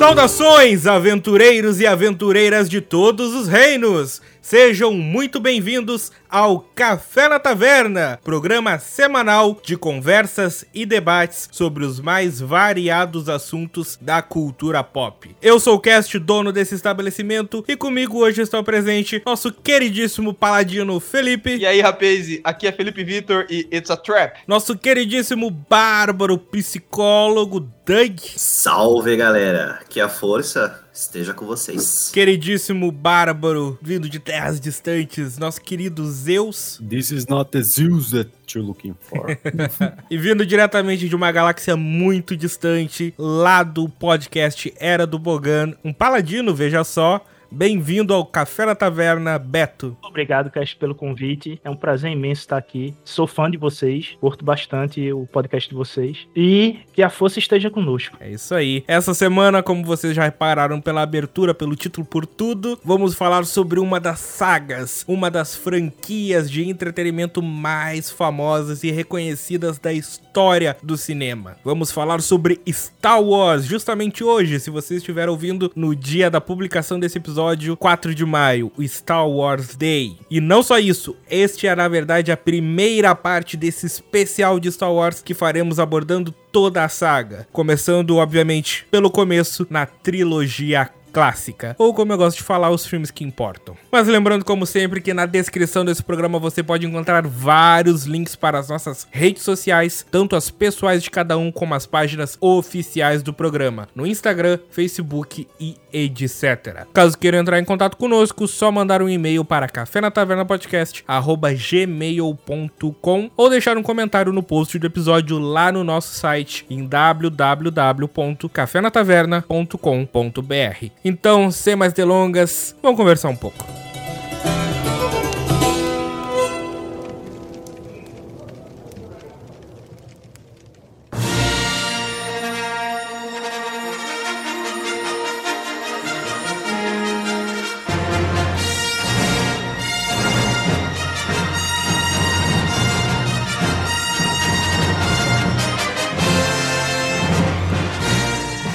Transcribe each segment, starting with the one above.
Saudações, aventureiros e aventureiras de todos os reinos! Sejam muito bem-vindos ao Café na Taverna, programa semanal de conversas e debates sobre os mais variados assuntos da cultura pop. Eu sou o Cast, dono desse estabelecimento, e comigo hoje está presente nosso queridíssimo paladino Felipe. E aí, rapaz, aqui é Felipe Vitor e It's a Trap. Nosso queridíssimo bárbaro psicólogo Doug. Salve, galera! Que a força esteja com vocês. Queridíssimo bárbaro, vindo de terras distantes, nosso querido Zeus. This is not the Zeus that you're looking for. e vindo diretamente de uma galáxia muito distante, lá do podcast Era do Bogan, um paladino, veja só, Bem-vindo ao Café na Taverna, Beto. Obrigado, Cash, pelo convite. É um prazer imenso estar aqui. Sou fã de vocês, curto bastante o podcast de vocês. E que a força esteja conosco. É isso aí. Essa semana, como vocês já repararam pela abertura, pelo título por tudo, vamos falar sobre uma das sagas, uma das franquias de entretenimento mais famosas e reconhecidas da história do cinema. Vamos falar sobre Star Wars, justamente hoje, se você estiver ouvindo no dia da publicação desse episódio episódio 4 de maio, Star Wars Day. E não só isso, este é na verdade a primeira parte desse especial de Star Wars que faremos abordando toda a saga. Começando, obviamente, pelo começo, na trilogia clássica, ou como eu gosto de falar, os filmes que importam. Mas lembrando, como sempre, que na descrição desse programa você pode encontrar vários links para as nossas redes sociais, tanto as pessoais de cada um como as páginas oficiais do programa, no Instagram, Facebook e etc. Caso queira entrar em contato conosco, só mandar um e-mail para cafenatavernapodcast@gmail.com ou deixar um comentário no post do episódio lá no nosso site em www.cafenataverna.com.br. Então, sem mais delongas, vamos conversar um pouco.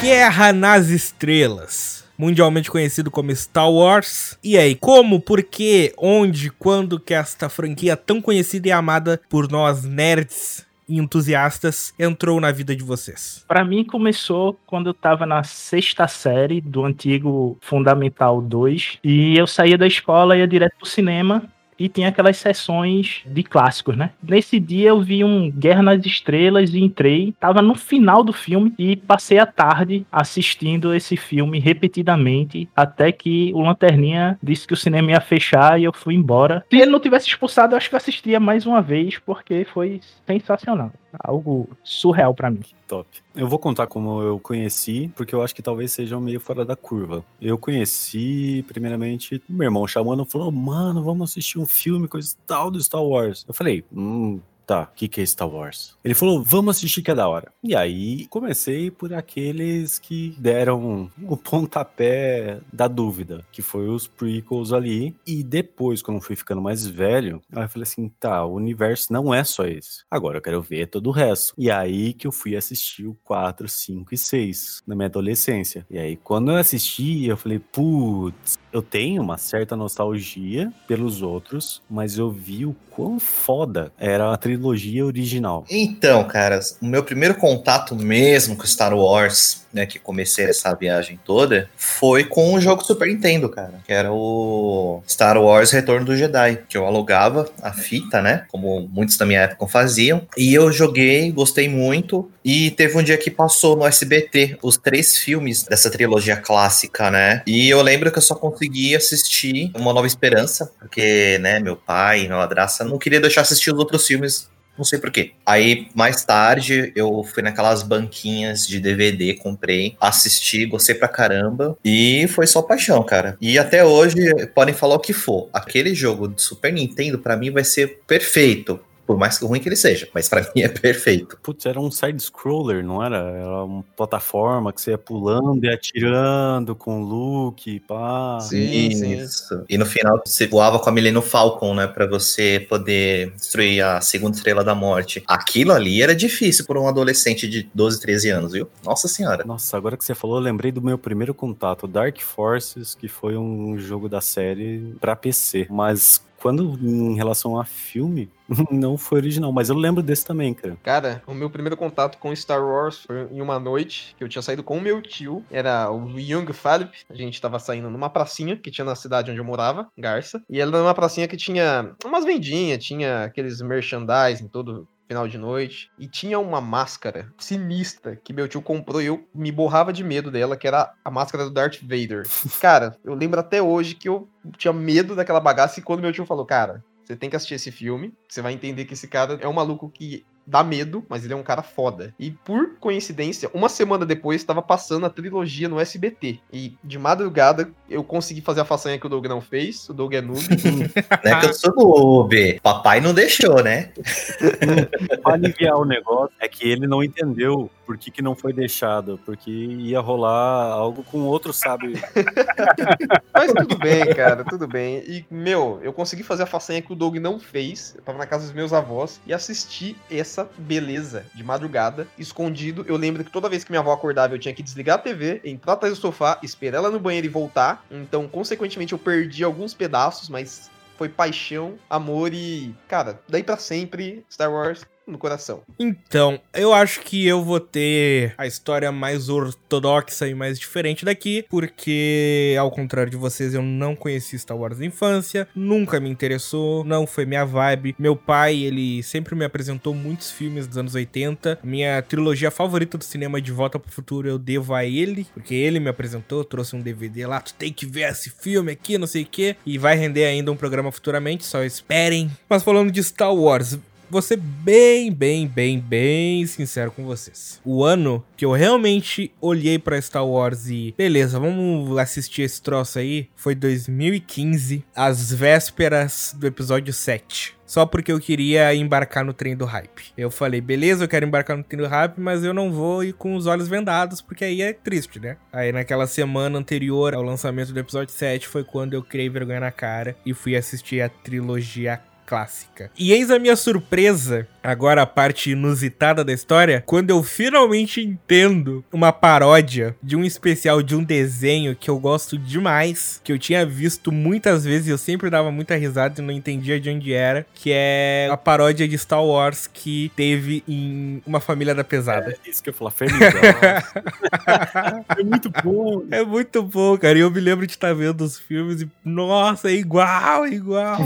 Guerra nas Estrelas mundialmente conhecido como Star Wars. E aí, como, por que, onde, quando que esta franquia tão conhecida e amada por nós nerds e entusiastas entrou na vida de vocês? Para mim começou quando eu tava na sexta série do antigo Fundamental 2 e eu saía da escola e ia direto pro cinema e tinha aquelas sessões de clássicos, né? Nesse dia eu vi um Guerra nas Estrelas e entrei, tava no final do filme e passei a tarde assistindo esse filme repetidamente até que o Lanterninha disse que o cinema ia fechar e eu fui embora. Se ele não tivesse expulsado, eu acho que eu assistia mais uma vez porque foi sensacional algo surreal para mim. Top. Eu vou contar como eu conheci, porque eu acho que talvez seja meio fora da curva. Eu conheci, primeiramente, meu irmão chamando, falou, mano, vamos assistir um filme, coisa tal do Star Wars. Eu falei, hum, tá, o que, que é Star Wars? Ele falou, vamos assistir que é da hora. E aí comecei por aqueles que deram o pontapé da dúvida, que foi os prequels ali. E depois, quando fui ficando mais velho, eu falei assim, tá, o universo não é só esse. Agora eu quero ver todo o resto. E aí que eu fui assistir o 4, 5 e 6 na minha adolescência. E aí quando eu assisti, eu falei, putz, eu tenho uma certa nostalgia pelos outros, mas eu vi o quão foda era a trilogia original. Então, caras, o meu primeiro contato mesmo com Star Wars né, que comecei essa viagem toda, foi com o jogo Super Nintendo, cara, que era o Star Wars Retorno do Jedi, que eu alugava a fita, né, como muitos da minha época faziam, e eu joguei, gostei muito, e teve um dia que passou no SBT os três filmes dessa trilogia clássica, né, e eu lembro que eu só consegui assistir Uma Nova Esperança, porque, né, meu pai, meu madraça, não queria deixar assistir os outros filmes não sei porquê. Aí, mais tarde, eu fui naquelas banquinhas de DVD, comprei, assisti, gostei pra caramba. E foi só paixão, cara. E até hoje, podem falar o que for. Aquele jogo de Super Nintendo, para mim, vai ser perfeito Por mais ruim que ele seja, mas pra mim é perfeito. Putz, era um side-scroller, não era? Era uma plataforma que você ia pulando e atirando com look, pá. Sim, sim. Isso. E no final você voava com a Millennium Falcon, né? Pra você poder destruir a segunda estrela da morte. Aquilo ali era difícil por um adolescente de 12, 13 anos, viu? Nossa senhora. Nossa, agora que você falou, eu lembrei do meu primeiro contato, Dark Forces, que foi um jogo da série pra PC. Mas quando em relação a filme, não foi original, mas eu lembro desse também, cara. Cara, o meu primeiro contato com Star Wars foi em uma noite que eu tinha saído com o meu tio. Era o Young Philip. A gente tava saindo numa pracinha que tinha na cidade onde eu morava, Garça. E era uma pracinha que tinha umas vendinhas, tinha aqueles merchandising todo final de noite. E tinha uma máscara sinistra que meu tio comprou e eu me borrava de medo dela, que era a máscara do Darth Vader. Cara, eu lembro até hoje que eu tinha medo daquela bagaça e quando meu tio falou, cara, você tem que assistir esse filme, você vai entender que esse cara é um maluco que dá medo, mas ele é um cara foda. E por coincidência, uma semana depois estava passando a trilogia no SBT. E de madrugada eu consegui fazer a façanha que o Doug não fez. O Doug é noob. Não é que eu sou noob. Papai não deixou, né? Pra aliviar o negócio, é que ele não entendeu por que, que não foi deixado, porque ia rolar algo com outro sábio. Mas tudo bem, cara, tudo bem. E, meu, eu consegui fazer a façanha que o Doug não fez. Eu tava na casa dos meus avós e assisti essa beleza de madrugada, escondido. Eu lembro que toda vez que minha avó acordava, eu tinha que desligar a TV, entrar atrás do sofá, esperar ela no banheiro e voltar. Então, consequentemente, eu perdi alguns pedaços, mas foi paixão, amor e, cara, daí pra sempre, Star Wars no coração. Então, eu acho que eu vou ter a história mais ortodoxa e mais diferente daqui, porque, ao contrário de vocês, eu não conheci Star Wars na infância, nunca me interessou, não foi minha vibe. Meu pai, ele sempre me apresentou muitos filmes dos anos 80. Minha trilogia favorita do cinema De Volta pro Futuro eu devo a ele, porque ele me apresentou, trouxe um DVD lá, tu tem que ver esse filme aqui, não sei o que, e vai render ainda um programa futuramente, só esperem. Mas falando de Star Wars, vou ser bem, bem, bem, bem sincero com vocês. O ano que eu realmente olhei pra Star Wars e, beleza, vamos assistir esse troço aí, foi 2015, às vésperas do episódio 7. Só porque eu queria embarcar no trem do hype. Eu falei, beleza, eu quero embarcar no trem do hype, mas eu não vou ir com os olhos vendados, porque aí é triste, né? Aí naquela semana anterior ao lançamento do episódio 7 foi quando eu criei vergonha na cara e fui assistir a trilogia clássica. E eis a minha surpresa, agora a parte inusitada da história, quando eu finalmente entendo uma paródia de um especial de um desenho que eu gosto demais, que eu tinha visto muitas vezes e eu sempre dava muita risada e não entendia de onde era, que é a paródia de Star Wars que teve em Uma Família da Pesada. É isso que eu falar, Fernanda. é muito bom. É muito bom, cara. E eu me lembro de estar vendo os filmes e, nossa, é igual, é igual.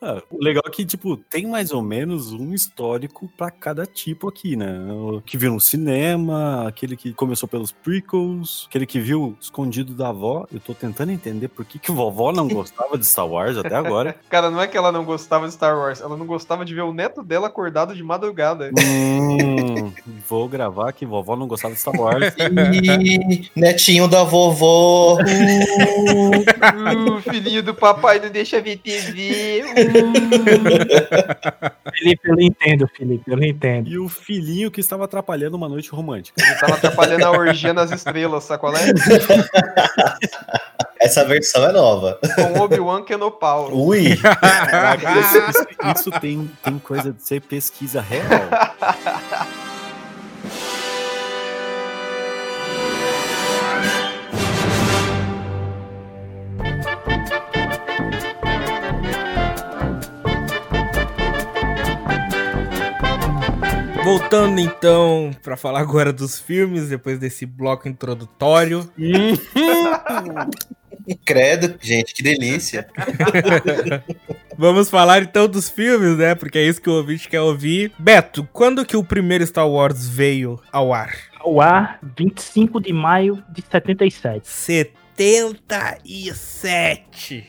Ah, o legal é que, tipo, tem mais ou menos um histórico pra cada tipo aqui, né? O que viu no cinema, aquele que começou pelos prequels, aquele que viu escondido da avó. Eu tô tentando entender por que, que vovó não gostava de Star Wars até agora. Cara, não é que ela não gostava de Star Wars, ela não gostava de ver o neto dela acordado de madrugada. Hum, vou gravar que vovó não gostava de Star Wars. Ih, netinho da vovó. Uh, filhinho do papai não deixa ver TV. Felipe, eu não entendo, Felipe, eu não entendo. E o filhinho que estava atrapalhando uma noite romântica. Ele tava atrapalhando a orgia nas estrelas, sabe qual é? Essa versão é nova. Com Obi-Wan Kenopauro. Ui! Caraca, isso- isso tem, tem coisa de ser pesquisa real. Voltando então pra falar agora dos filmes, depois desse bloco introdutório. Credo, gente, que delícia. Vamos falar então dos filmes, né? Porque é isso que o ouvinte quer ouvir. Beto, quando que o primeiro Star Wars veio ao ar? Ao ar, 25 de maio de 77. 77.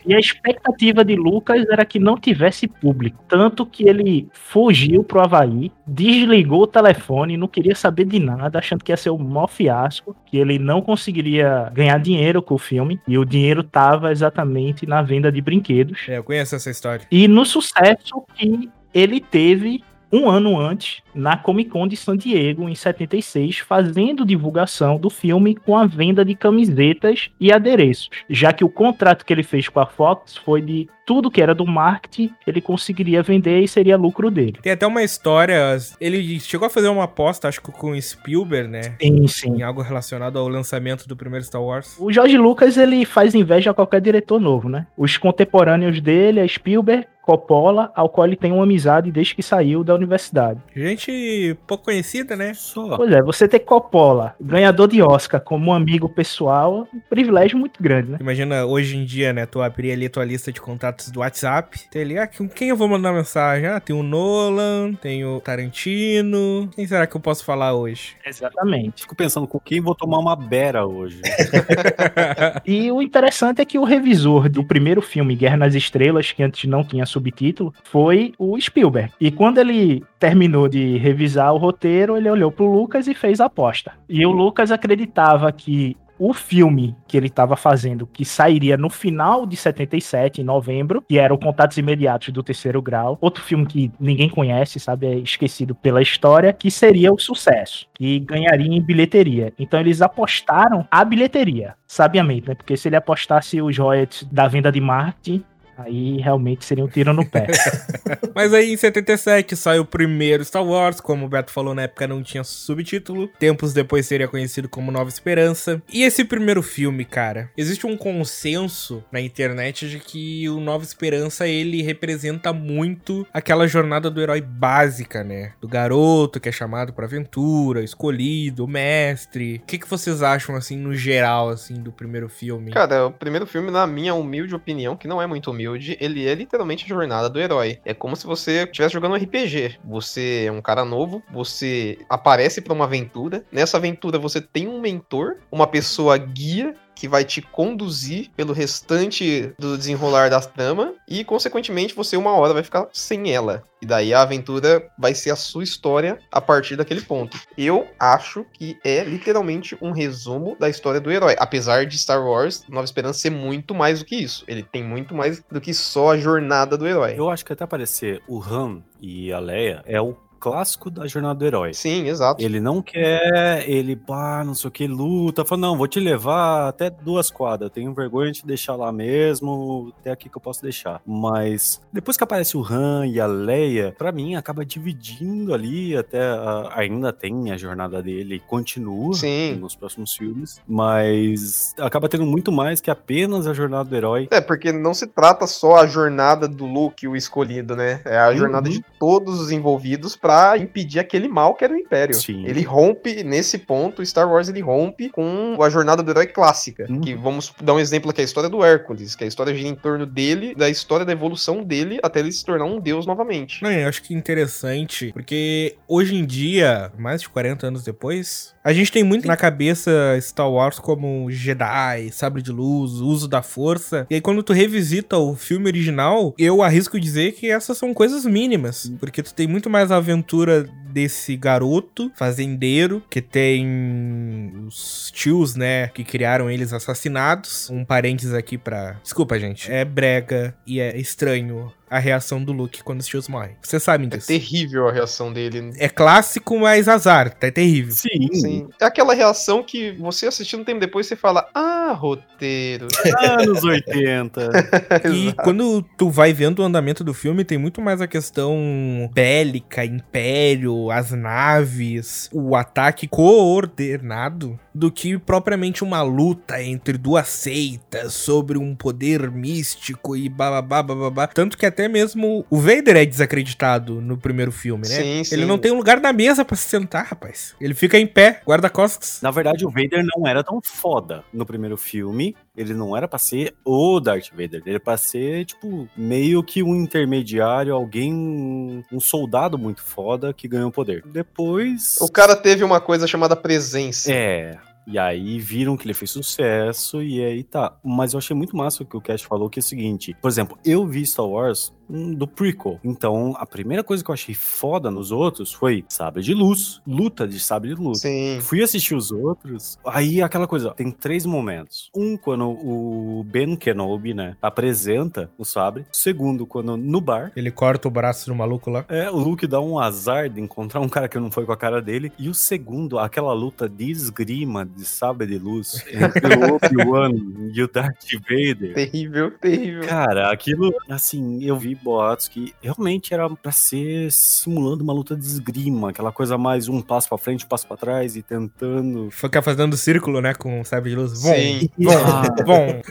E a expectativa de Lucas era que não tivesse público. Tanto que ele fugiu pro Havaí, desligou o telefone, não queria saber de nada, achando que ia ser o maior fiasco, que ele não conseguiria ganhar dinheiro com o filme. E o dinheiro tava exatamente na venda de brinquedos. É, eu conheço essa história. E no sucesso que ele teve um ano antes, na Comic Con de San Diego, em 76, fazendo divulgação do filme com a venda de camisetas e adereços, já que o contrato que ele fez com a Fox foi de tudo que era do marketing, ele conseguiria vender e seria lucro dele. Tem até uma história, ele chegou a fazer uma aposta, acho que com Spielberg, né? Sim, sim. Em algo relacionado ao lançamento do primeiro Star Wars. O George Lucas, ele faz inveja a qualquer diretor novo, né? Os contemporâneos dele, a Spielberg, Coppola, ao qual ele tem uma amizade desde que saiu da universidade. Gente pouco conhecida, né? Só. Pois é, você ter Coppola, ganhador de Oscar, como um amigo pessoal, é um privilégio muito grande, né? Imagina hoje em dia, né? Tu abrir ali a tua lista de contatos do WhatsApp. Tem ali, ah, com quem eu vou mandar mensagem? Ah, tem o Nolan, tem o Tarantino. Quem será que eu posso falar hoje? Exatamente. Fico pensando com quem vou tomar uma bera hoje. E o interessante é que o revisor do primeiro filme, Guerra nas Estrelas, que antes não tinha subtítulo, foi o Spielberg. E quando ele terminou de revisar o roteiro, ele olhou pro Lucas e fez a aposta. E o Lucas acreditava que o filme que ele estava fazendo, que sairia no final de 77, em novembro, que era o Contatos Imediatos do Terceiro Grau, outro filme que ninguém conhece, sabe, é esquecido pela história, que seria o sucesso, que ganharia em bilheteria. Então eles apostaram a bilheteria, sabiamente, né? Porque se ele apostasse os royalties da venda de marketing, aí realmente seria um tiro no pé. Mas aí em 77 sai o primeiro Star Wars, como o Beto falou na época não tinha subtítulo. Tempos depois seria conhecido como Nova Esperança. E esse primeiro filme, cara, existe um consenso na internet de que o Nova Esperança ele representa muito aquela jornada do herói básica, né? Do garoto que é chamado pra aventura, escolhido, mestre. O que, que vocês acham assim no geral assim do primeiro filme? Cara, o primeiro filme, na minha humilde opinião, que não é muito humilde, ele é literalmente a jornada do herói. É como se você estivesse jogando um RPG. Você é um cara novo, você aparece pra uma aventura. Nessa aventura você tem um mentor, uma pessoa guia que vai te conduzir pelo restante do desenrolar da trama e, consequentemente, você uma hora vai ficar sem ela. E daí a aventura vai ser a sua história a partir daquele ponto. Eu acho que é literalmente um resumo da história do herói. Apesar de Star Wars Nova Esperança ser muito mais do que isso. Ele tem muito mais do que só a jornada do herói. Eu acho que até aparecer o Han e a Leia é o clássico da jornada do herói. Sim, exato. Ele não quer, ele, pá, não sei o que, luta, fala, não, vou te levar até duas quadras, tenho vergonha de te deixar lá mesmo, até aqui que eu posso deixar. Mas depois que aparece o Han e a Leia, pra mim acaba dividindo ali, até a- ainda tem a jornada dele, continua Sim. nos próximos filmes, mas acaba tendo muito mais que apenas a jornada do herói. É, porque não se trata só a jornada do Luke, o escolhido, né? É a Uhum. jornada de todos os envolvidos pra impedir aquele mal que era o Império. Sim. Ele rompe, nesse ponto, Star Wars ele rompe com a jornada do herói clássica. Uhum. Que vamos dar um exemplo aqui, a história do Hércules, que a história gira em torno dele, da história da evolução dele até ele se tornar um deus novamente. Não, eu acho que interessante, porque hoje em dia, mais de 40 anos depois, a gente tem muito na cabeça Star Wars como Jedi, sabre de luz, uso da força. E aí quando tu revisita o filme original, eu arrisco dizer que essas são coisas mínimas, porque tu tem muito mais a aventura desse garoto fazendeiro que tem os tios, né, que criaram eles assassinados. Um parênteses aqui pra. Desculpa, gente. É brega e é estranho a reação do Luke quando os tios morrem. Vocês sabem É disso. terrível a reação dele. É clássico, mas azar. Tá terrível. Sim, Sim. É aquela reação que você assistindo um tempo depois você fala: Ah, roteiro. anos 80. E quando tu vai vendo o andamento do filme, tem muito mais a questão bélica, império, as naves, o ataque coordenado, do que propriamente uma luta entre duas seitas sobre um poder místico e bababá, bababá. Tanto que até mesmo o Vader é desacreditado no primeiro filme, né? Sim, sim. Ele não tem um lugar na mesa pra se sentar, rapaz. Ele fica em pé, guarda-costas. Na verdade, o Vader não era tão foda no primeiro filme. Ele não era pra ser o Darth Vader. Ele era pra ser, tipo, meio que um intermediário, alguém, um soldado muito foda que ganhou poder. Depois. O cara teve uma coisa chamada presença. É. E aí viram que ele fez sucesso e aí tá. Mas eu achei muito massa o que o Cash falou, que é o seguinte. Por exemplo, eu vi Star Wars do prequel. Então, a primeira coisa que eu achei foda nos outros foi sabre de luz, luta de sabre de luz. Sim. Fui assistir os outros, aí aquela coisa, tem três momentos. Um, quando o Ben Kenobi, né, apresenta o sabre. Segundo, quando no bar, Ele corta o braço do maluco lá. é, o Luke dá um azar de encontrar um cara que não foi com a cara dele. E o segundo, aquela luta de esgrima de sabre de luz entre o Obi-Wan e o Darth Vader. Terrível, terrível. Cara, aquilo, assim, eu vi boatos que realmente era pra ser simulando uma luta de esgrima, aquela coisa mais um passo pra frente, um passo pra trás e tentando. Fica fazendo círculo, né? Com o sabre de luz. Bom, Sim. bom, bom.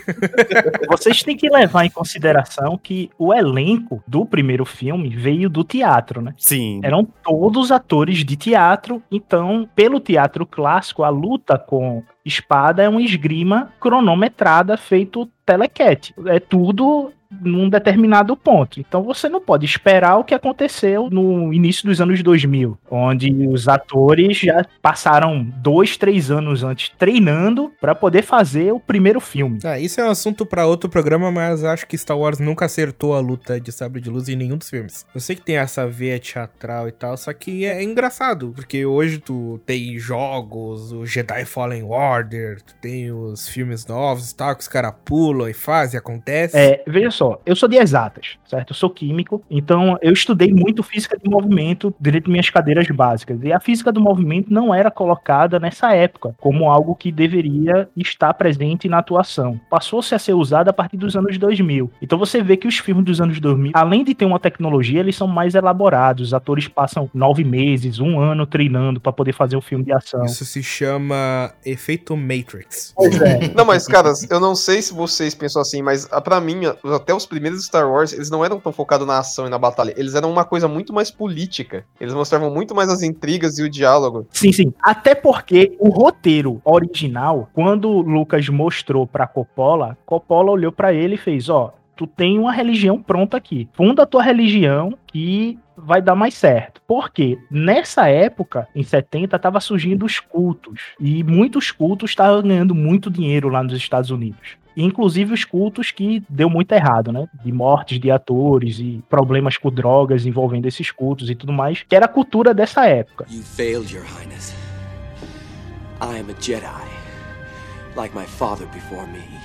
Vocês têm que levar em consideração que o elenco do primeiro filme veio do teatro, né? Sim. Eram todos atores de teatro, então, pelo teatro clássico, a luta com espada é uma esgrima cronometrada feito telequete. É tudo num determinado ponto. Então você não pode esperar o que aconteceu no início dos anos 2000, onde os atores já passaram dois, três anos antes treinando para poder fazer o primeiro filme. Ah, isso é um assunto pra outro programa, mas acho que Star Wars nunca acertou a luta de sabre de luz em nenhum dos filmes. Eu sei que tem essa veia teatral e tal, só que é engraçado, porque hoje tu tem jogos, o Jedi Fallen Order, tu tem os filmes novos e tal, que os caras pulam e fazem, acontece. É, veja só, eu sou de exatas, certo? Eu sou químico, então eu estudei muito física de movimento durante minhas cadeiras básicas. E a física do movimento não era colocada nessa época como algo que deveria estar presente na atuação. Passou-se a ser usada a partir dos anos 2000. Então você vê que os filmes dos anos 2000, além de ter uma tecnologia, eles são mais elaborados. Os atores passam nove meses, um ano treinando para poder fazer um filme de ação. Isso se chama efeito Matrix. Pois é. Não, mas, caras, eu não sei se vocês pensam assim, mas ah, pra mim, até os primeiros Star Wars, eles não eram tão focados na ação e na batalha. Eles eram uma coisa muito mais política. Eles mostravam muito mais as intrigas e o diálogo. Sim, sim. Até porque o roteiro original, quando o Lucas mostrou pra Coppola, Coppola olhou pra ele e fez: Ó, tu tem uma religião pronta aqui. Funda a tua religião que vai dar mais certo. Porque nessa época, em 70, tava surgindo os cultos. E muitos cultos estavam ganhando muito dinheiro lá nos Estados Unidos. Inclusive os cultos que deu muito errado, né? De mortes de atores e problemas com drogas envolvendo esses cultos e tudo mais, que era a cultura dessa época. You failed, Your Highness. I am a Jedi, like my father before me.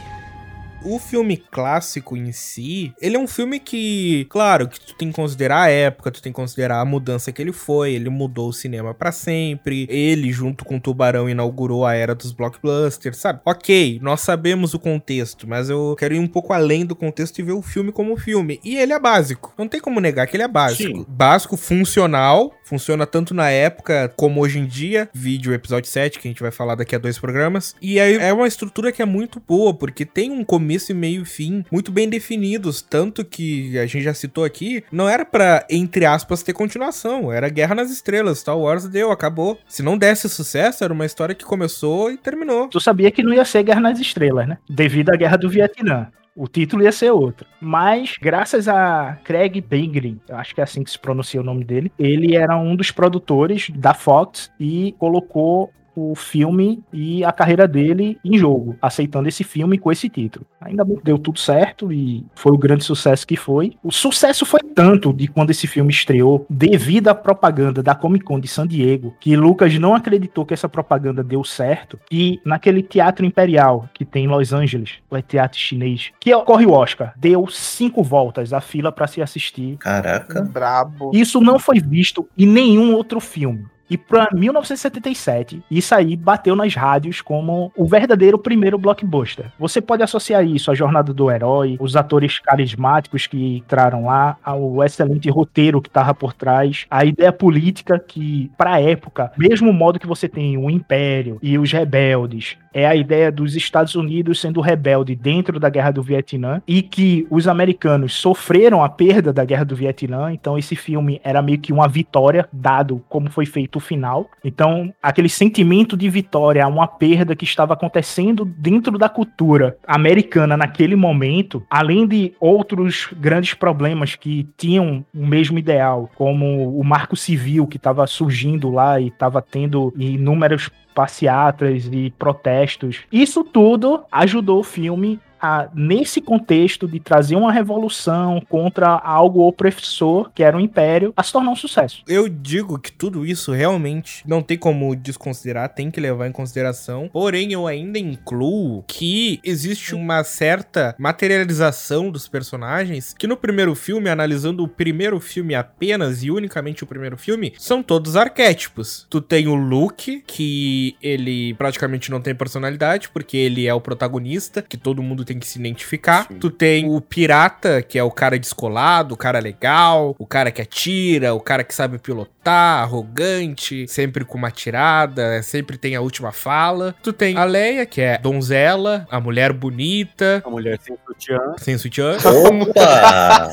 O filme clássico em si, ele é um filme que, claro, que tu tem que considerar a época, tu tem que considerar a mudança que ele foi, ele mudou o cinema pra sempre, ele junto com o Tubarão inaugurou a era dos blockbusters, sabe? OK, nós sabemos o contexto, mas eu quero ir um pouco além do contexto e ver o filme como filme. E ele é básico. Não tem como negar que ele é básico. Sim. Básico, funcional, funciona tanto na época como hoje em dia, vídeo episódio 7, que a gente vai falar daqui a dois programas. E aí é uma estrutura que é muito boa, porque tem um começo e meio e fim muito bem definidos, tanto que a gente já citou aqui, não era pra, entre aspas, ter continuação, era Guerra nas Estrelas, Star Wars deu, acabou. Se não desse sucesso, era uma história que começou e terminou. Tu sabia que não ia ser Guerra nas Estrelas, né? Devido à Guerra do Vietnã. O título ia ser outro. Mas, graças a Craig Bingrin, eu acho que é assim que se pronuncia o nome dele, ele era um dos produtores da Fox e colocou o filme e a carreira dele em jogo, aceitando esse filme com esse título. Ainda bem que deu tudo certo e foi o grande sucesso que foi. O sucesso foi tanto de quando esse filme estreou, devido à propaganda da Comic Con de San Diego, que Lucas não acreditou que essa propaganda deu certo, e naquele teatro imperial que tem em Los Angeles, o teatro chinês, que ocorre o Oscar, deu cinco voltas a fila para se assistir. Caraca. Brabo. Isso não foi visto em nenhum outro filme. E para 1977, isso aí bateu nas rádios como o verdadeiro primeiro blockbuster. Você pode associar isso à jornada do herói, os atores carismáticos que entraram lá, ao excelente roteiro que estava por trás, a ideia política que, para a época, mesmo modo que você tem o Império e os rebeldes, é a ideia dos Estados Unidos sendo rebelde dentro da Guerra do Vietnã e que os americanos sofreram a perda da Guerra do Vietnã, então esse filme era meio que uma vitória, dado como foi feito o final. Então, aquele sentimento de vitória, uma perda que estava acontecendo dentro da cultura americana naquele momento, além de outros grandes problemas que tinham o mesmo ideal, como o marco civil que estava surgindo lá e estava tendo inúmeros passeatas e protestos. Isso tudo ajudou o filme a, nesse contexto de trazer uma revolução contra algo opressor, que era o Império, a se tornar um sucesso. Eu digo que tudo isso realmente não tem como desconsiderar, tem que levar em consideração. Porém, eu ainda incluo que existe uma certa materialização dos personagens que no primeiro filme, analisando o primeiro filme apenas e unicamente o primeiro filme, são todos arquétipos. Tu tem o Luke, que ele praticamente não tem personalidade, porque ele é o protagonista, que todo mundo tem que se identificar. Sim. Tu tem o pirata, que é o cara descolado, o cara legal, o cara que atira, o cara que sabe pilotar, arrogante, sempre com uma tirada, sempre tem a última fala. Tu tem a Leia, que é donzela, a mulher bonita, A mulher sem sutiã. sem sutiã. Opa!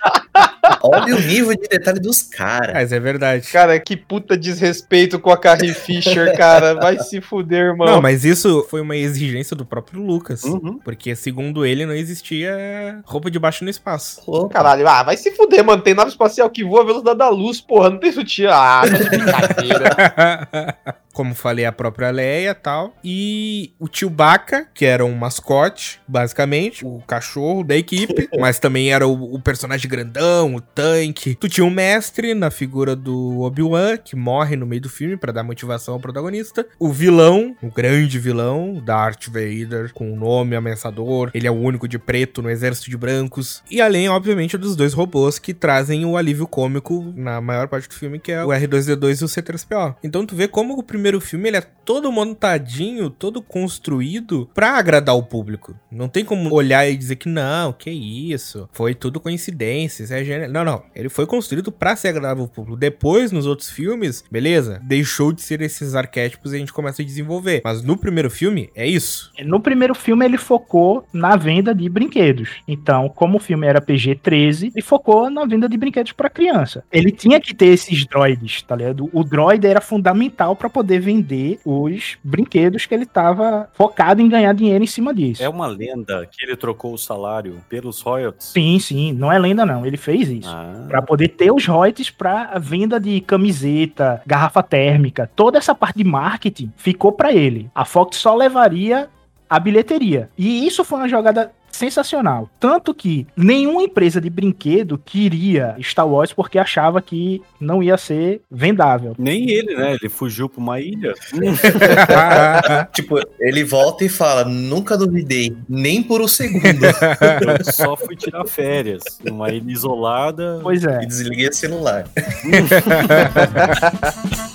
Olha o nível de detalhe dos caras. Mas é verdade. Cara, que puta desrespeito com a Carrie Fisher, cara. Vai se fuder, irmão. Não, mas isso foi uma exigência do próprio Lucas. Uhum. Porque, segundo ele, não existia roupa de baixo no espaço. Opa. Caralho, ah, vai se fuder, mano. Tem nave espacial que voa a velocidade da luz, porra. Não tem sutiã. Ah, tá de brincadeira. Como falei, a própria Leia e tal. E o Chewbacca, que era um mascote, basicamente. O cachorro da equipe. mas também era o, o personagem grandão, o tanque. Tu tinha um mestre na figura do Obi-Wan, que morre no meio do filme pra dar motivação ao protagonista. O vilão, o grande vilão, Darth Vader, com o nome ameaçador. Ele é o único de preto no exército de brancos. E além, obviamente, dos dois robôs que trazem o alívio cômico na maior parte do filme, que é o R2D2 e o C3PO. Então tu vê como o primeiro filme ele é todo montadinho, todo construído pra agradar o público. Não tem como olhar e dizer que não, que isso, foi tudo coincidência, isso é gênero. Não, não. Ele foi construído pra ser agradável ao público. Depois, nos outros filmes, beleza, deixou de ser esses arquétipos e a gente começa a desenvolver. Mas no primeiro filme, é isso. No primeiro filme ele focou na venda de brinquedos. Então, como o filme era PG-13, ele focou na venda de brinquedos pra criança. Ele tinha que ter esses droids, tá ligado? O droid era fundamental pra poder vender os brinquedos que ele tava focado em ganhar dinheiro em cima disso. É uma lenda que ele trocou o salário pelos royalties. Sim, sim, não é lenda não, ele fez isso. Ah, Pra poder ter os royalties pra venda de camiseta, garrafa térmica, toda essa parte de marketing ficou pra ele. A Fox só levaria a bilheteria. E isso foi uma jogada sensacional. Tanto que nenhuma empresa de brinquedo queria Star Wars porque achava que não ia ser vendável. nem ele, né? Ele fugiu pra uma ilha. Tipo, ele volta e fala: nunca duvidei, nem por um segundo. Eu só fui tirar férias. Numa ilha isolada. Pois é. e desliguei o celular.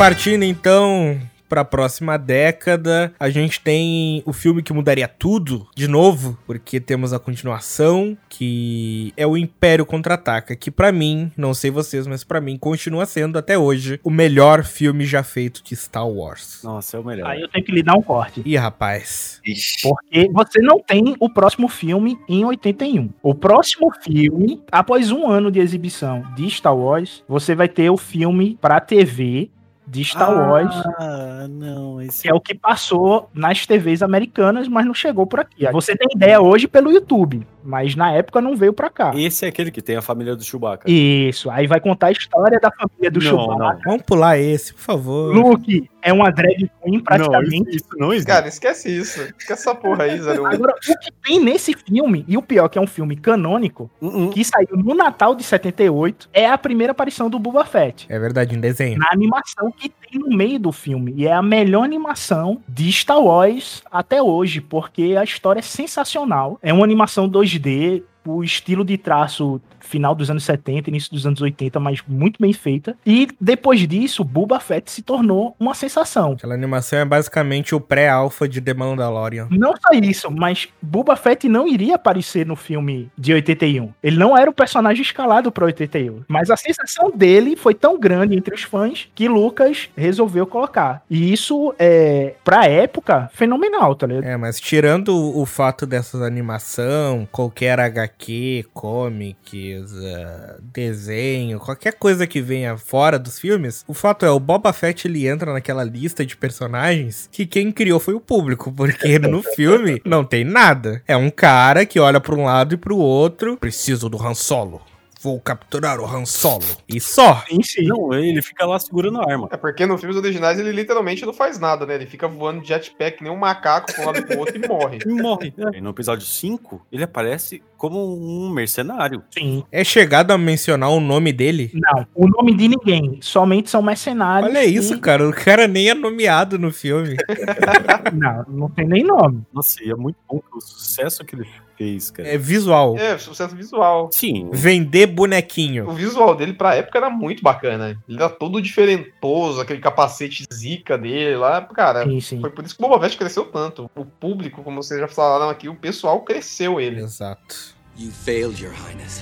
Partindo então para a próxima década, a gente tem o filme que mudaria tudo de novo, porque temos a continuação que é o Império Contra-Ataca, que pra mim, não sei vocês, mas pra mim continua sendo até hoje o melhor filme já feito de Star Wars. Nossa, é o melhor. Aí eu tenho que lhe dar um corte. Ih, rapaz. Ixi. Porque você não tem o próximo filme em 81. O próximo filme, após um ano de exibição de Star Wars, você vai ter o filme pra TV de Star Wars. Ah, não. Esse Que é o que passou nas TVs americanas, mas não chegou por aqui. Você tem ideia hoje pelo YouTube, mas na época não veio pra cá. Esse é aquele que tem a família do Chewbacca. Isso, aí vai contar a história da família do Não, Chewbacca. Vamos pular esse, por favor. Luke é uma drag queen Não, praticamente. isso, isso não existe. Cara, esquece isso. Esquece essa porra aí, Zero. Agora, o que tem nesse filme, e o pior que é um filme canônico, Uh-uh. que saiu no Natal de 78, é a primeira aparição do Boba Fett. É verdade, em desenho. Na animação que tem no meio do filme. E é a melhor animação de Star Wars até hoje, porque a história é sensacional. É uma animação 2D, o estilo de traço final dos anos 70, início dos anos 80, mas muito bem feita. E depois disso, Boba Fett se tornou uma sensação. Aquela animação é basicamente o pré-alpha de The Mandalorian. Não só isso, mas Boba Fett não iria aparecer no filme de 81. Ele não era o personagem escalado para 81. Mas a sensação dele foi tão grande entre os fãs que Lucas resolveu colocar. E isso é, pra época, fenomenal, tá ligado? É, mas tirando o fato dessas animação, qualquer HQ, comics, uh, desenho, qualquer coisa que venha fora dos filmes, o fato é, o Boba Fett ele entra naquela lista de personagens que quem criou foi o público, porque no filme não tem nada. É um cara que olha para um lado e para o outro, preciso do Han Solo. Vou capturar o Han Solo. E só. Sim, sim. Não, ele fica lá segurando a arma. É porque nos filmes originais ele literalmente não faz nada, né? Ele fica voando de jetpack, nem um macaco pra um lado e pro outro e morre. E morre. E no episódio 5, ele aparece como um mercenário. Sim. É chegado a mencionar o nome dele? Não, o nome de ninguém. Somente são mercenários. Olha isso, e- cara. O cara nem é nomeado no filme. Não, não tem nem nome. Nossa, e é muito bom o sucesso que ele fez, cara. É visual. É, sucesso visual. Sim, Vender bonequinho. O visual dele pra época era muito bacana. Ele era todo diferentoso, aquele capacete zica dele lá. Cara, Sim, sim. foi por isso que o Boba Fett cresceu tanto. O público, como vocês já falaram aqui, o pessoal cresceu ele. Exato. You failed, Your Highness.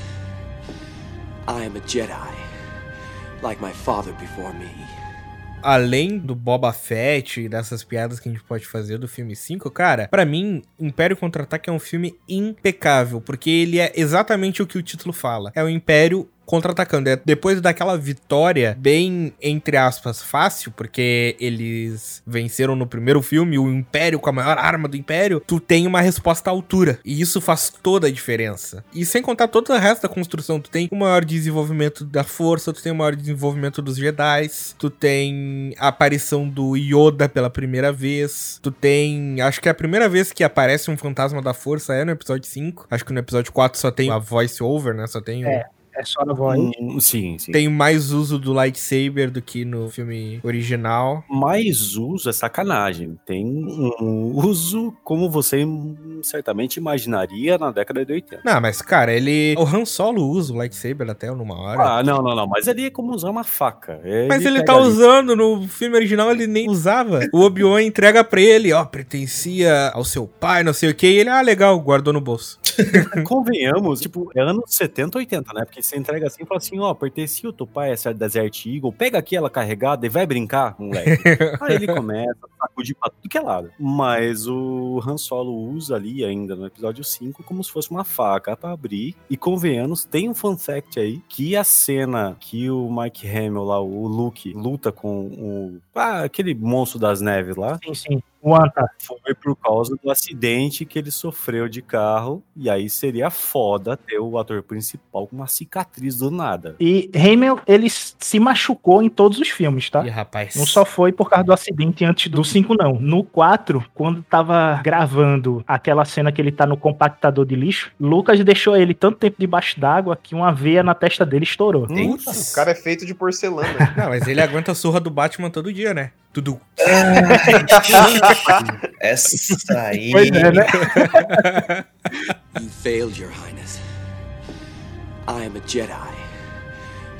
I am a Jedi, like my father before me. Além do Boba Fett e dessas piadas que a gente pode fazer do filme 5, cara, pra mim, Império Contra-Ataque é um filme impecável, porque ele é exatamente o que o título fala. É o Império contra-atacando. É depois daquela vitória bem, entre aspas, fácil, porque eles venceram no primeiro filme o Império com a maior arma do Império, tu tem uma resposta à altura. E isso faz toda a diferença. E sem contar todo o resto da construção, tu tem o maior desenvolvimento da força, tu tem o maior desenvolvimento dos Jedi, tu tem a aparição do Yoda pela primeira vez, tu tem, acho que é a primeira vez que aparece um fantasma da força é no episódio 5. Acho que no episódio 4 só tem a voice over, né? Só tem o- É. Só na voz. Hum, sim, sim. tem mais uso do lightsaber do que no filme original. Mais uso é sacanagem. Tem um uso como você hum, certamente imaginaria na década de 80. Não, mas cara, ele. O Han Solo usa o lightsaber até numa hora. Ah, não, não, não. Mas ali é como usar uma faca. mas ele tá ali. usando no filme original, ele nem usava. O Obi-Wan entrega pra ele, ó, pertencia ao seu pai, não sei o que, e ele, ah, legal, guardou no bolso. Convenhamos, tipo, é anos 70, 80, né? Porque você entrega assim e fala assim, ó, pertencia o teu pai, essa Desert Eagle, pega aqui ela carregada e vai brincar, moleque. Aí ele começa a sacudir pra tudo que é lado. Mas o Han Solo usa ali ainda no episódio 5 como se fosse uma faca pra abrir. E convenhamos, tem um fun fact aí, que a cena que o Mike Hamill lá, o Luke, luta com o... Ah, aquele monstro das neves lá, Sim, sim. O Anta. foi por causa do acidente que ele sofreu de carro. E aí seria foda ter o ator principal com uma cicatriz do nada. E Hamel, ele se machucou em todos os filmes, tá? Ih, rapaz. Não só foi por causa do acidente antes do 5, não. No 4, quando tava gravando aquela cena que ele tá no compactador de lixo, Lucas deixou ele tanto tempo debaixo d'água que uma veia na testa dele estourou. Eita. O cara é feito de porcelana. Não, mas ele aguenta a surra do Batman todo dia, né? Tudo. Essa aí. Pois é, né? You failed, Your Highness. I am a Jedi,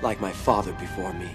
like my father before me.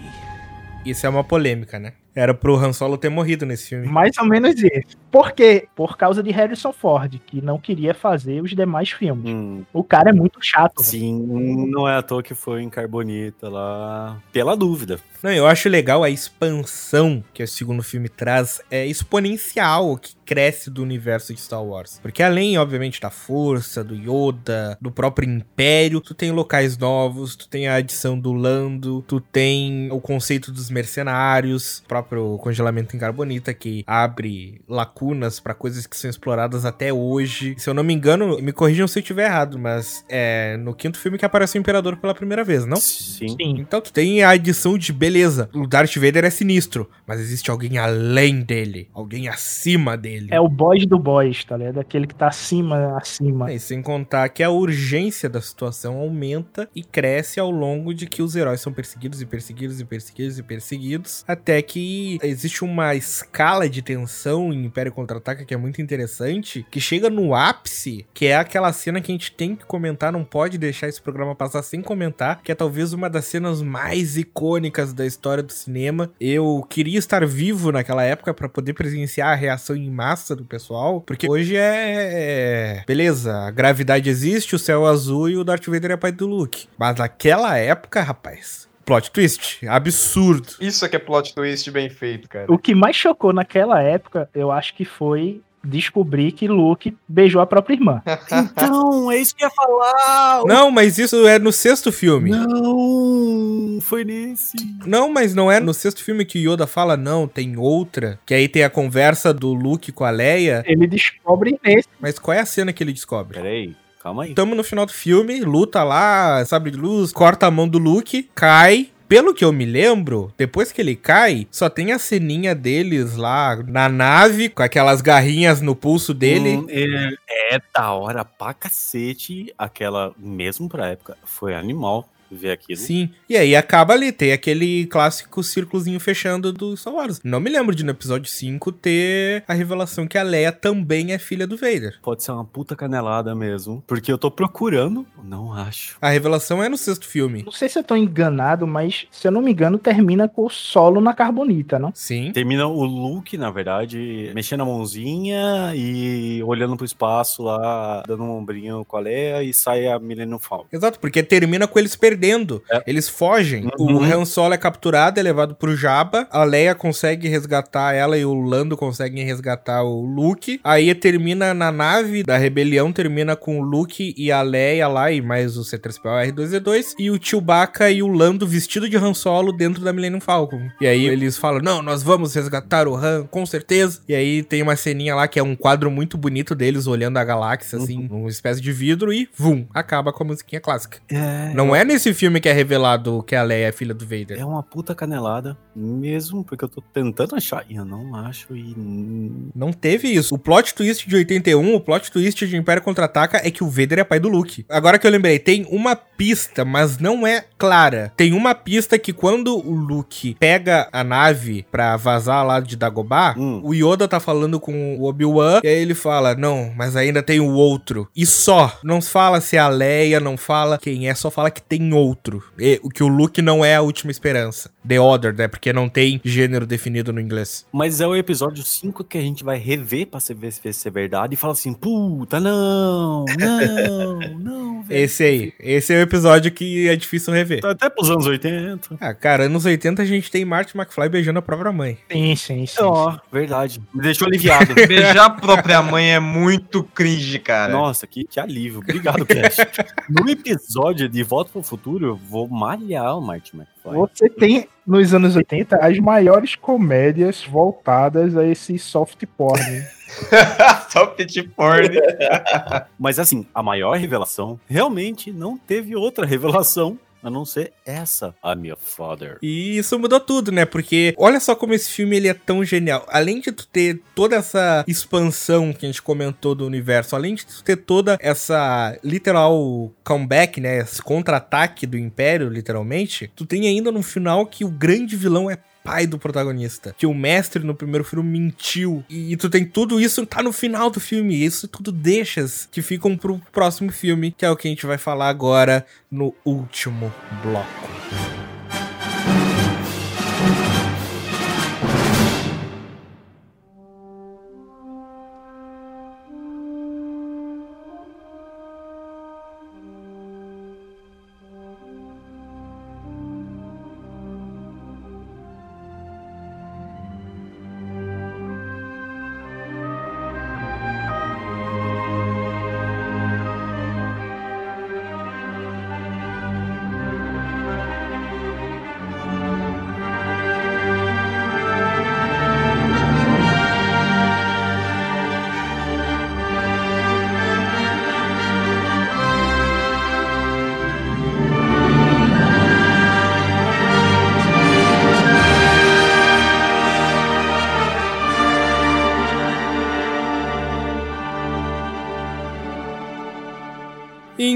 Isso é uma polêmica, né? Era pro Han Solo ter morrido nesse filme. Mais ou menos isso. Por quê? Por causa de Harrison Ford, que não queria fazer os demais filmes. Hum, O cara é muito chato. velho. sim, não é à toa que foi em Carbonita lá. Pela dúvida. Não, eu acho legal a expansão que o segundo filme traz, é exponencial, que cresce do universo de Star Wars. Porque além, obviamente, da força, do Yoda, do próprio Império, tu tem locais novos, tu tem a adição do Lando, tu tem o conceito dos mercenários, o próprio congelamento em carbonita, que abre lacunas pra coisas que são exploradas até hoje. Se eu não me engano, me corrijam se eu estiver errado, mas é no quinto filme que aparece o Imperador pela primeira vez, não? Sim. Sim. Então tu tem a adição de beleza. O Darth Vader é sinistro, mas existe alguém além dele, alguém acima dele. É o boys do boys, tá ligado? Aquele que tá acima, acima. E sem contar que a urgência da situação aumenta e cresce ao longo de que os heróis são perseguidos e perseguidos e perseguidos e perseguidos, até que que existe uma escala de tensão em Império Contra-Ataca que é muito interessante, que chega no ápice, que é aquela cena que a gente tem que comentar, não pode deixar esse programa passar sem comentar, que é talvez uma das cenas mais icônicas da história do cinema. Eu queria estar vivo naquela época para poder presenciar a reação em massa do pessoal, porque hoje é beleza, a gravidade existe, o céu é azul e o Darth Vader é pai do Luke. Mas naquela época, rapaz, plot twist, absurdo. Isso é que é plot twist bem feito, cara. O que mais chocou naquela época, eu acho que foi descobrir que Luke beijou a própria irmã. Então, é isso que eu ia falar. Não, mas isso é no sexto filme. Não, foi nesse. Não, mas não é no sexto filme que Yoda fala, não, tem outra. Que aí tem a conversa do Luke com a Leia. Ele descobre nesse. Mas qual é a cena que ele descobre? Peraí, calma aí. Tamo no final do filme, luta lá, sabre de luz, corta a mão do Luke, cai. Pelo que eu me lembro, depois que ele cai, só tem a ceninha deles lá na nave, com aquelas garrinhas no pulso dele. Hum, é, é da hora pra cacete. Aquela, mesmo pra época, foi animal ver aquilo. Sim. E aí acaba ali, tem aquele clássico círculozinho fechando do Star Wars. Não me lembro de no episódio 5 ter a revelação que a Leia também é filha do Vader. Pode ser uma puta canelada mesmo. Porque eu tô procurando, não acho. A revelação é no sexto filme. Não sei se eu tô enganado, mas se eu não me engano, termina com o solo na carbonita, não? Sim. Termina o Luke, na verdade, mexendo a mãozinha e olhando pro espaço lá, dando um ombrinho com a Leia e sai a Millennium Falcon. Exato, porque termina com eles perdendo. É. Eles fogem. Uhum. O Han Solo é capturado, é levado pro Jabba. A Leia consegue resgatar ela e o Lando conseguem resgatar o Luke. Aí termina na nave da rebelião, termina com o Luke e a Leia lá e mais o C3PO R2D2 e o Chewbacca e o Lando vestido de Han Solo dentro da Millennium Falcon. E aí eles falam: "Não, nós vamos resgatar o Han, com certeza". E aí tem uma ceninha lá que é um quadro muito bonito deles olhando a galáxia assim, numa espécie de vidro e vum, acaba com a musiquinha clássica. É, Não é nesse filme que é revelado que a Leia é filha do Vader. é uma puta canelada mesmo, porque eu tô tentando achar e eu não acho e Não teve isso. O plot twist de 81, o plot twist de Império Contra-Ataca é que o Vader é pai do Luke. Agora que eu lembrei, tem uma pista, mas não é clara. Tem uma pista que quando o Luke pega a nave pra vazar lá de Dagobah, Hum. o Yoda tá falando com o Obi-Wan e aí ele fala, não, mas ainda tem o outro. E só. Não fala se é a Leia, não fala quem é, só fala que tem outro. E, o que o Luke não é a última esperança. The Other, né? Porque não tem gênero definido no inglês. Mas é o episódio 5 que a gente vai rever pra ver se é verdade e fala assim: puta, não, não, não, velho. Esse aí. Esse é o episódio que é difícil rever. Tá até pros anos 80. Ah, cara, anos 80 a gente tem Marty McFly beijando a própria mãe. Sim, sim, sim. Ó, verdade. Me deixou aliviado. Beijar a própria mãe é muito cringe, cara. Nossa, que, que alívio. Obrigado, Cash. no episódio de Volta pro Futuro, eu vou malhar o Martin McFly. Você tem, nos anos 80, as maiores comédias voltadas a esse soft porn. Petit porn. Mas assim, a maior revelação realmente não teve outra revelação a não ser essa, I'm your father. E isso mudou tudo, né? Porque olha só como esse filme ele é tão genial. Além de tu ter toda essa expansão que a gente comentou do universo, além de tu ter toda essa literal comeback, né? Esse contra-ataque do Império, literalmente, tu tem ainda no final que o grande vilão é pai do protagonista. Que o mestre no primeiro filme mentiu. E, e tu tem tudo isso, tá no final do filme. Isso tudo deixas que ficam pro próximo filme, que é o que a gente vai falar agora no último bloco.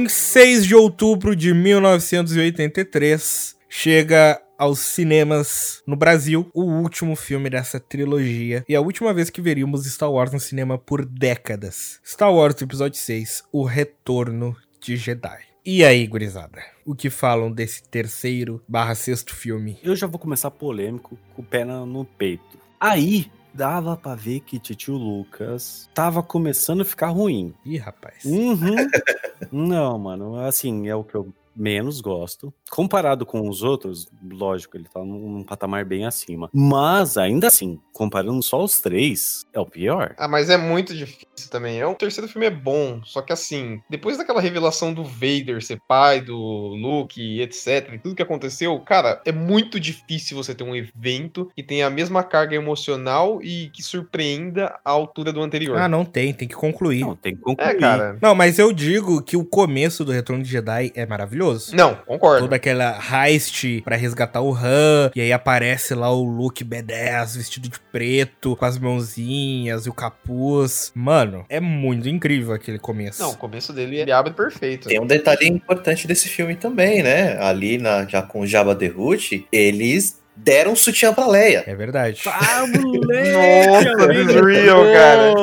Em 6 de outubro de 1983, chega aos cinemas no Brasil o último filme dessa trilogia e a última vez que veríamos Star Wars no cinema por décadas. Star Wars Episódio 6, O Retorno de Jedi. E aí, gurizada? O que falam desse terceiro barra sexto filme? Eu já vou começar polêmico com o pé no peito. Aí, dava pra ver que Titio Lucas tava começando a ficar ruim. Ih, rapaz. Uhum. Não, mano, assim, é o que eu menos gosto. Comparado com os outros, lógico, ele tá num patamar bem acima. Mas, ainda assim, comparando só os três, é o pior. Ah, mas é muito difícil também. É, o terceiro filme é bom, só que assim, depois daquela revelação do Vader ser pai do Luke e etc, e tudo que aconteceu, cara, é muito difícil você ter um evento que tenha a mesma carga emocional e que surpreenda a altura do anterior. Ah, não tem, tem que concluir. Não, tem que concluir. é, cara. Não, mas eu digo que o começo do Retorno de Jedi é maravilhoso. Não, concordo. Toda aquela heist pra resgatar o Han, e aí aparece lá o Luke B10 vestido de preto, com as mãozinhas e o capuz. Mano, é muito incrível aquele começo. Não, o começo dele ele abre perfeito. Tem um detalhe importante desse filme também, né? Ali na, já com o Jabba the Hutt, eles deram um sutiã pra Leia. É verdade. Ah, moleque! Nossa, real, cara.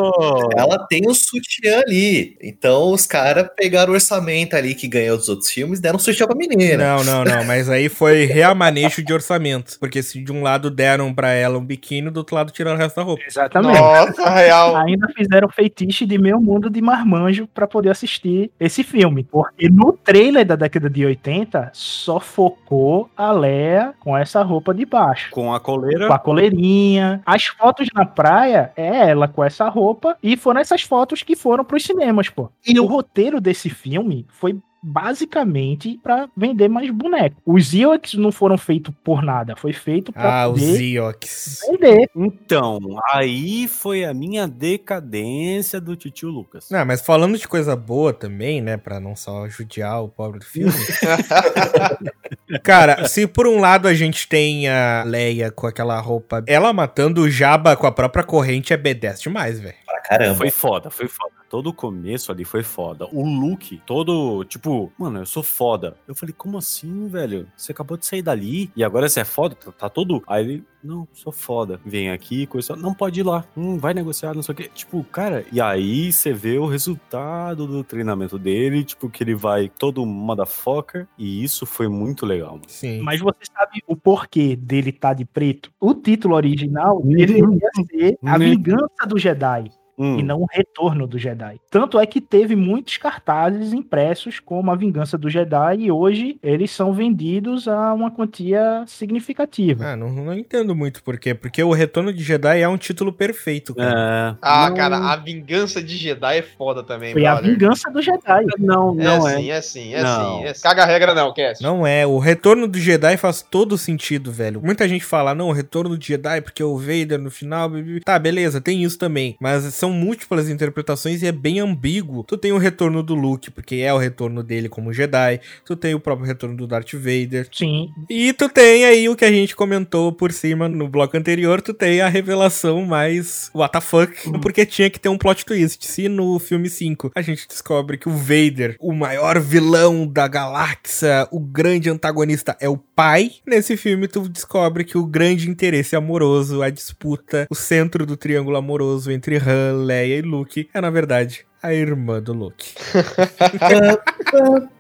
Ela tem um sutiã ali. Então os caras pegaram o orçamento ali que ganhou dos outros filmes e deram um sutiã pra menina. Não, não, não, mas aí foi reamanejo de orçamento. Porque se de um lado deram pra ela um biquíni, do outro lado tiraram o resto da roupa. Exatamente. Nossa, real. Ainda fizeram feitiço de meio mundo de marmanjo pra poder assistir esse filme. Porque no trailer da década de 80, só focou a Leia com essa roupa de baixo. Com a coleira. Com a coleirinha. As fotos na praia é ela com essa roupa. E foram essas fotos que foram pros cinemas, pô. E o roteiro desse filme foi basicamente pra vender mais boneco. Os Ewoks não foram feitos por nada, foi feito pra Ah, os poder Eoks. vender. Então, aí foi a minha decadência do Titio Lucas. Não, mas falando de coisa boa também, né, Pra não só judiar o pobre do filme. Cara, se por um lado a gente tem a Leia com aquela roupa, ela matando o Jabba com a própria corrente é B10 demais, velho. Pra caramba. Foi foda, foi foda. Todo o começo ali foi foda. O look, todo, tipo, mano, eu sou foda. Eu falei, como assim, velho? Você acabou de sair dali e agora você é foda? Tá, tá todo. Aí ele, não, sou foda. Vem aqui, coisa. Não pode ir lá. Hum, vai negociar, não sei o quê. Tipo, cara, e aí você vê o resultado do treinamento dele, tipo, que ele vai todo motherfucker. E isso foi muito legal, mano. Sim. Mas você sabe o porquê dele estar de preto? O título original deveria ser A Uhum. Vingança do Jedi. Hum, E não o retorno do Jedi. Tanto é que teve muitos cartazes impressos como a vingança do Jedi e hoje eles são vendidos a uma quantia significativa. Ah, não, não entendo muito por quê. Porque o Retorno de Jedi é um título perfeito, cara. É, Ah, não- cara, a vingança de Jedi é foda também, Foi a brother. vingança do Jedi. Não, É não é. sim, é sim, é sim. É... Caga a regra não, Cass. Não é, o Retorno do Jedi faz todo sentido, velho. Muita gente fala, não, o Retorno do Jedi porque o Vader no final... Tá, beleza, tem isso também. Mas são múltiplas interpretações e é bem ambíguo. Tu tem o Retorno do Luke, porque é o retorno dele como Jedi. Tu tem o próprio Retorno do Darth Vader. Sim, E tu tem aí o que a gente comentou por cima no bloco anterior, tu tem a revelação mais what the fuck, porque tinha que ter um plot twist. Se no filme 5 a gente descobre que o Vader, o maior vilão da galáxia, o grande antagonista é o pai, nesse filme tu descobre que o grande interesse amoroso, a disputa, o centro do triângulo amoroso entre Han, Leia e Luke é na verdade a irmã do Luke.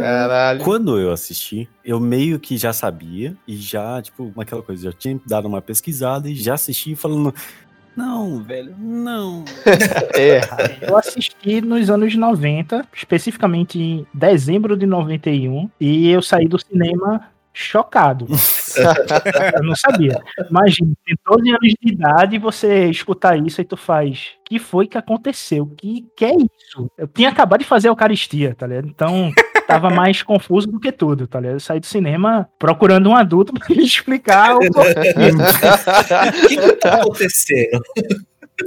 Caralho. Quando eu assisti, eu meio que já sabia e já, tipo, aquela coisa, já tinha dado uma pesquisada e já assisti falando. Não, velho, não. É. eu assisti nos anos 90, especificamente em dezembro de 91, e eu saí do cinema chocado. eu não sabia. Imagina, tem 12 anos de idade e você escutar isso e tu faz. que foi que aconteceu? Que que é isso? Eu tinha acabado de fazer a Eucaristia, tá ligado? Então tava mais confuso do que tudo, tá ligado? Eu saí do cinema procurando um adulto pra me explicar. O que, que tá acontecendo?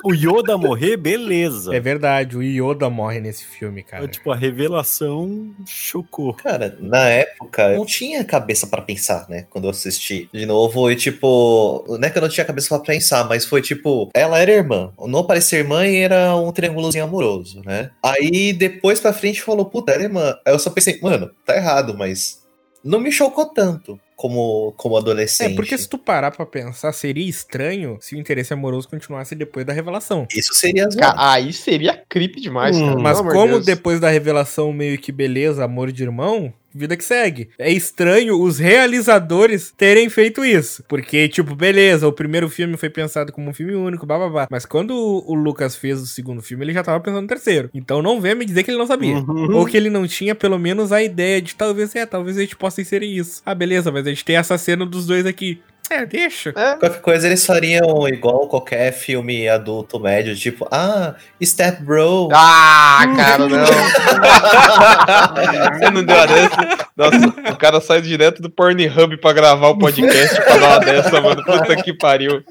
O Yoda morrer, beleza. É verdade, o Yoda morre nesse filme, cara. Tipo, a revelação chocou. Cara, na época eu não tinha cabeça pra pensar, né? Quando eu assisti. De novo, e tipo. Não é que eu não tinha cabeça pra pensar, mas foi tipo. Ela era irmã. Não parecia irmã e era um triângulozinho amoroso, né? Aí depois pra frente falou, puta, era irmã. Aí eu só pensei, mano, tá errado, mas. Não me chocou tanto. Como, como adolescente. É, porque se tu parar pra pensar, seria estranho se o interesse amoroso continuasse depois da revelação. Isso seria zoado. Aí seria creepy demais, Hum, cara. Mas como Deus. depois da revelação meio que beleza, amor de irmão, vida que segue. É estranho os realizadores terem feito isso. Porque, tipo, beleza, o primeiro filme foi pensado como um filme único, bababá. Mas quando o Lucas fez o segundo filme, ele já tava pensando no terceiro. Então não venha me dizer que ele não sabia. Uhum. Ou que ele não tinha pelo menos a ideia de talvez, é, talvez a gente possa inserir isso. Ah, beleza, mas a gente tem essa cena dos dois aqui. É, deixa. É, Qualquer coisa eles fariam igual qualquer filme adulto médio, tipo, ah, Step Bro. Ah, cara, não. Você não deu a dessa? Nossa, o cara sai direto do Pornhub pra gravar o podcast pra dar uma dessa, mano. Puta que pariu.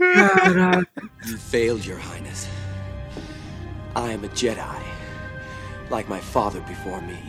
You failed, Your Highness. I am a Jedi, like my father before me.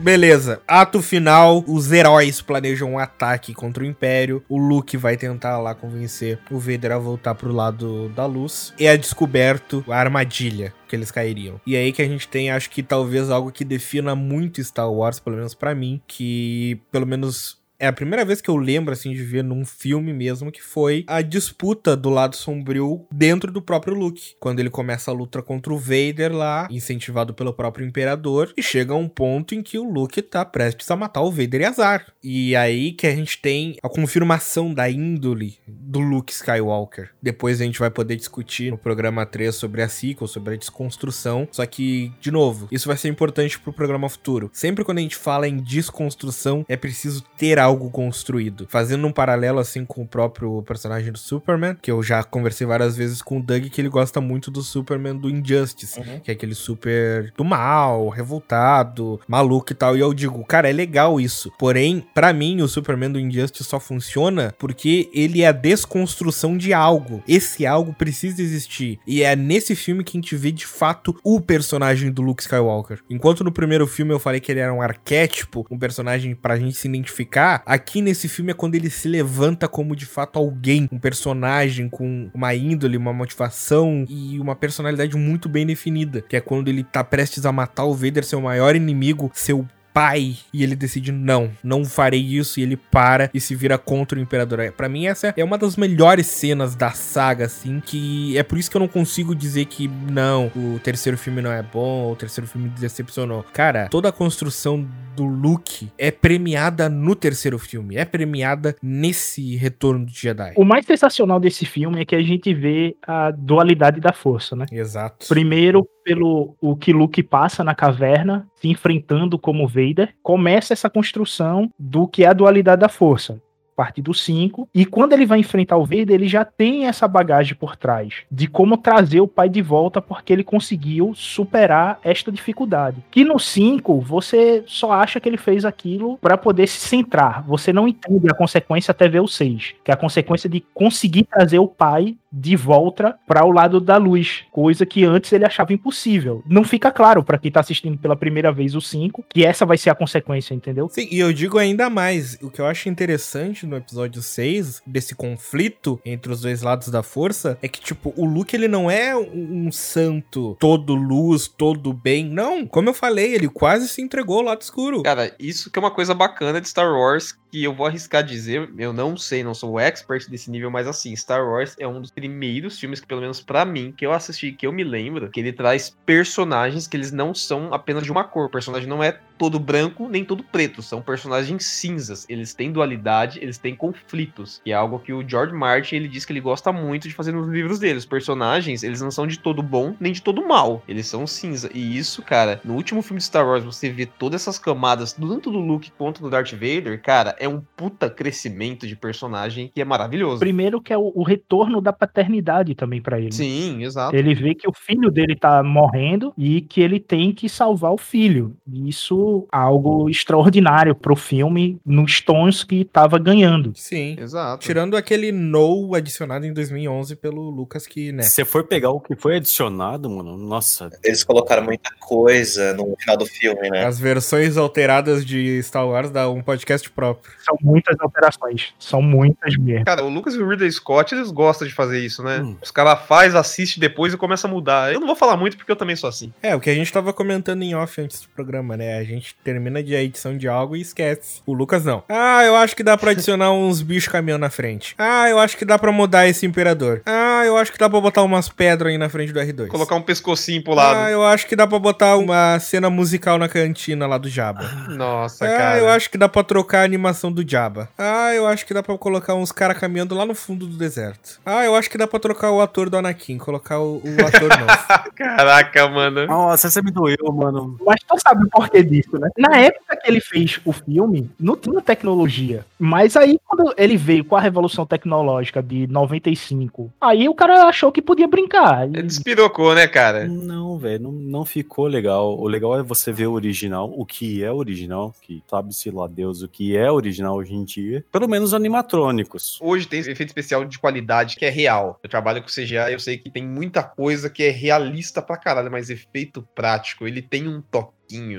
Beleza, ato final, os heróis planejam um ataque contra o Império. O Luke vai tentar lá convencer o Vader a voltar pro lado da luz. E é descoberto a armadilha que eles cairiam. E aí que a gente tem, acho que talvez algo que defina muito Star Wars, pelo menos pra mim, que pelo menos é a primeira vez que eu lembro, assim, de ver num filme mesmo, que foi a disputa do lado sombrio dentro do próprio Luke. Quando ele começa a luta contra o Vader lá, incentivado pelo próprio Imperador, e chega a um ponto em que o Luke tá prestes a matar o Vader e azar. E aí que a gente tem a confirmação da índole do Luke Skywalker. Depois a gente vai poder discutir no programa 3 sobre a sequel, sobre a desconstrução. Só que, de novo, isso vai ser importante pro programa futuro. Sempre quando a gente fala em desconstrução, é preciso ter algo construído. Fazendo um paralelo assim com o próprio personagem do Superman, que eu já conversei várias vezes com o Doug, que ele gosta muito do Superman do Injustice, que é aquele super do mal, revoltado, maluco e tal. E eu digo, cara, é legal isso. Porém, pra mim, o Superman do Injustice só funciona porque ele é a desconstrução de algo. Esse algo precisa existir. E é nesse filme que a gente vê de fato o personagem do Luke Skywalker. Enquanto no primeiro filme eu falei que ele era um arquétipo, um personagem pra gente se identificar, aqui nesse filme é quando ele se levanta como de fato alguém, um personagem com uma índole, uma motivação e uma personalidade muito bem definida, que é quando ele tá prestes a matar o Vader, seu maior inimigo, seu pai e ele decide não, não farei isso e ele para e se vira contra o imperador. Pra mim essa é uma das melhores cenas da saga assim, que é por isso que eu não consigo dizer que não, o terceiro filme não é bom, o terceiro filme decepcionou. Cara, toda a construção do Luke é premiada no terceiro filme, é premiada nesse retorno de Jedi. O mais sensacional desse filme é que a gente vê a dualidade da força, né? Exato. Primeiro, pelo o que Luke passa na caverna, se enfrentando como Vader, começa essa construção do que é a dualidade da força. Parte do 5. E quando ele vai enfrentar o Vader, ele já tem essa bagagem por trás de como trazer o pai de volta porque ele conseguiu superar esta dificuldade. Que no 5 você só acha que ele fez aquilo para poder se centrar. Você não entende a consequência até ver o 6, que é a consequência de conseguir trazer o pai de volta para o lado da luz, coisa que antes ele achava impossível. Não fica claro para quem tá assistindo pela primeira vez o 5 que essa vai ser a consequência, entendeu? Sim, e eu digo ainda mais, o que eu acho interessante no episódio 6, desse conflito entre os dois lados da força, é que, tipo, o Luke, ele não é um, um santo, todo luz, todo bem, não. Como eu falei, ele quase se entregou ao lado escuro. Cara, isso que é uma coisa bacana de Star Wars, que eu vou arriscar dizer, eu não sei, não sou o expert desse nível, mas assim, Star Wars é um dos primeiros filmes que, pelo menos pra mim, que eu assisti, que eu me lembro, que ele traz personagens que eles não são apenas de uma cor. O personagem não é todo branco nem todo preto, são personagens cinzas. Eles têm dualidade, eles têm conflitos, que é algo que o George Martin ele diz que ele gosta muito de fazer nos livros dele. Os personagens, eles não são de todo bom nem de todo mal, eles são cinza. E isso, cara, no último filme de Star Wars você vê todas essas camadas, tanto do Luke quanto do Darth Vader, cara, é um puta crescimento de personagem que é maravilhoso. Primeiro que é o, o retorno da paternidade também para ele. Sim, exato. Ele vê que o filho dele tá morrendo e que ele tem que salvar o filho. E Isso algo extraordinário pro filme nos tons que tava ganhando. Sim. Exato. Tirando aquele no adicionado em 2011 pelo Lucas, que, né? Se você for pegar o que foi adicionado, mano, nossa, Eles colocaram muita coisa no final do filme, né? As versões alteradas de Star Wars dá um podcast próprio. São muitas alterações. São muitas mesmo. Cara, o Lucas e o Ridley Scott, eles gostam de fazer isso, né? Hum. Os caras faz, assiste depois e começa a mudar. Eu não vou falar muito porque eu também sou assim. É, o que a gente tava comentando em off antes do programa, né? A gente gente termina de a edição de algo e esquece. O Lucas não. Ah, eu acho que dá pra adicionar uns bichos caminhão na frente. Ah, eu acho que dá pra mudar esse imperador. Ah, eu acho que dá pra botar umas pedras aí na frente do R2. Colocar um pescocinho pro lado. Ah, eu acho que dá pra botar uma cena musical na cantina lá do Jabba. Nossa, Ah, cara. eu acho que dá pra trocar a animação do Jabba. Ah, eu acho que dá pra colocar uns caras caminhando lá no fundo do deserto. Ah, eu acho que dá pra trocar o ator do Anakin, colocar o, o ator novo. Caraca, mano. Nossa, você me doeu, mano. Mas tu sabe o porquê disso, né? Na época que ele fez o filme, não tinha tecnologia. Mas aí, quando ele veio com a revolução tecnológica de 95, aí o cara achou que podia brincar. Ele despirocou, né, cara? Não, velho, não, não ficou legal. O legal é você ver o original, o que é original, que sabe-se lá Deus o que é original hoje em dia. Pelo menos animatrônicos. Hoje tem esse efeito especial de qualidade que é real. Eu trabalho com CGI, eu sei que tem muita coisa que é realista pra caralho, mas efeito prático, ele tem um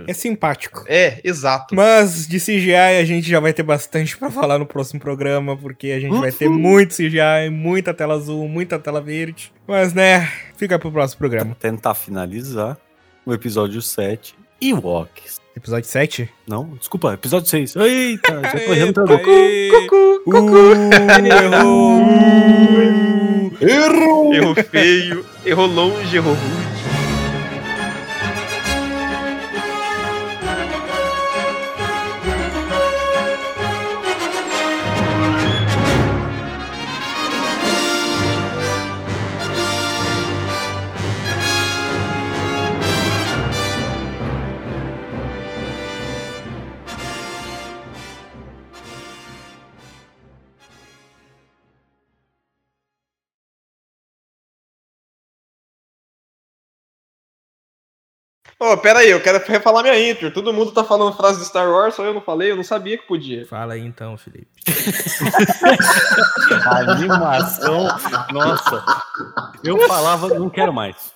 É simpático. É, exato. Mas de CGI a gente já vai ter bastante pra falar no próximo programa, porque a gente vai ter muito CGI, muita tela azul, muita tela verde. Mas né, fica pro próximo programa. Tentar finalizar o episódio 7. Ewoks. Episódio 7? Não, desculpa, episódio 6. Eita, já tô errando tudo. Cucu, cucu. errou. Errou! Errou feio, errou longe, errou rude. Ô, pera aí, eu quero refalar minha intro. Todo mundo tá falando frase de Star Wars, só eu não falei, eu não sabia que podia. Fala aí então, Felipe. Animação. Nossa. Eu falava, não quero mais.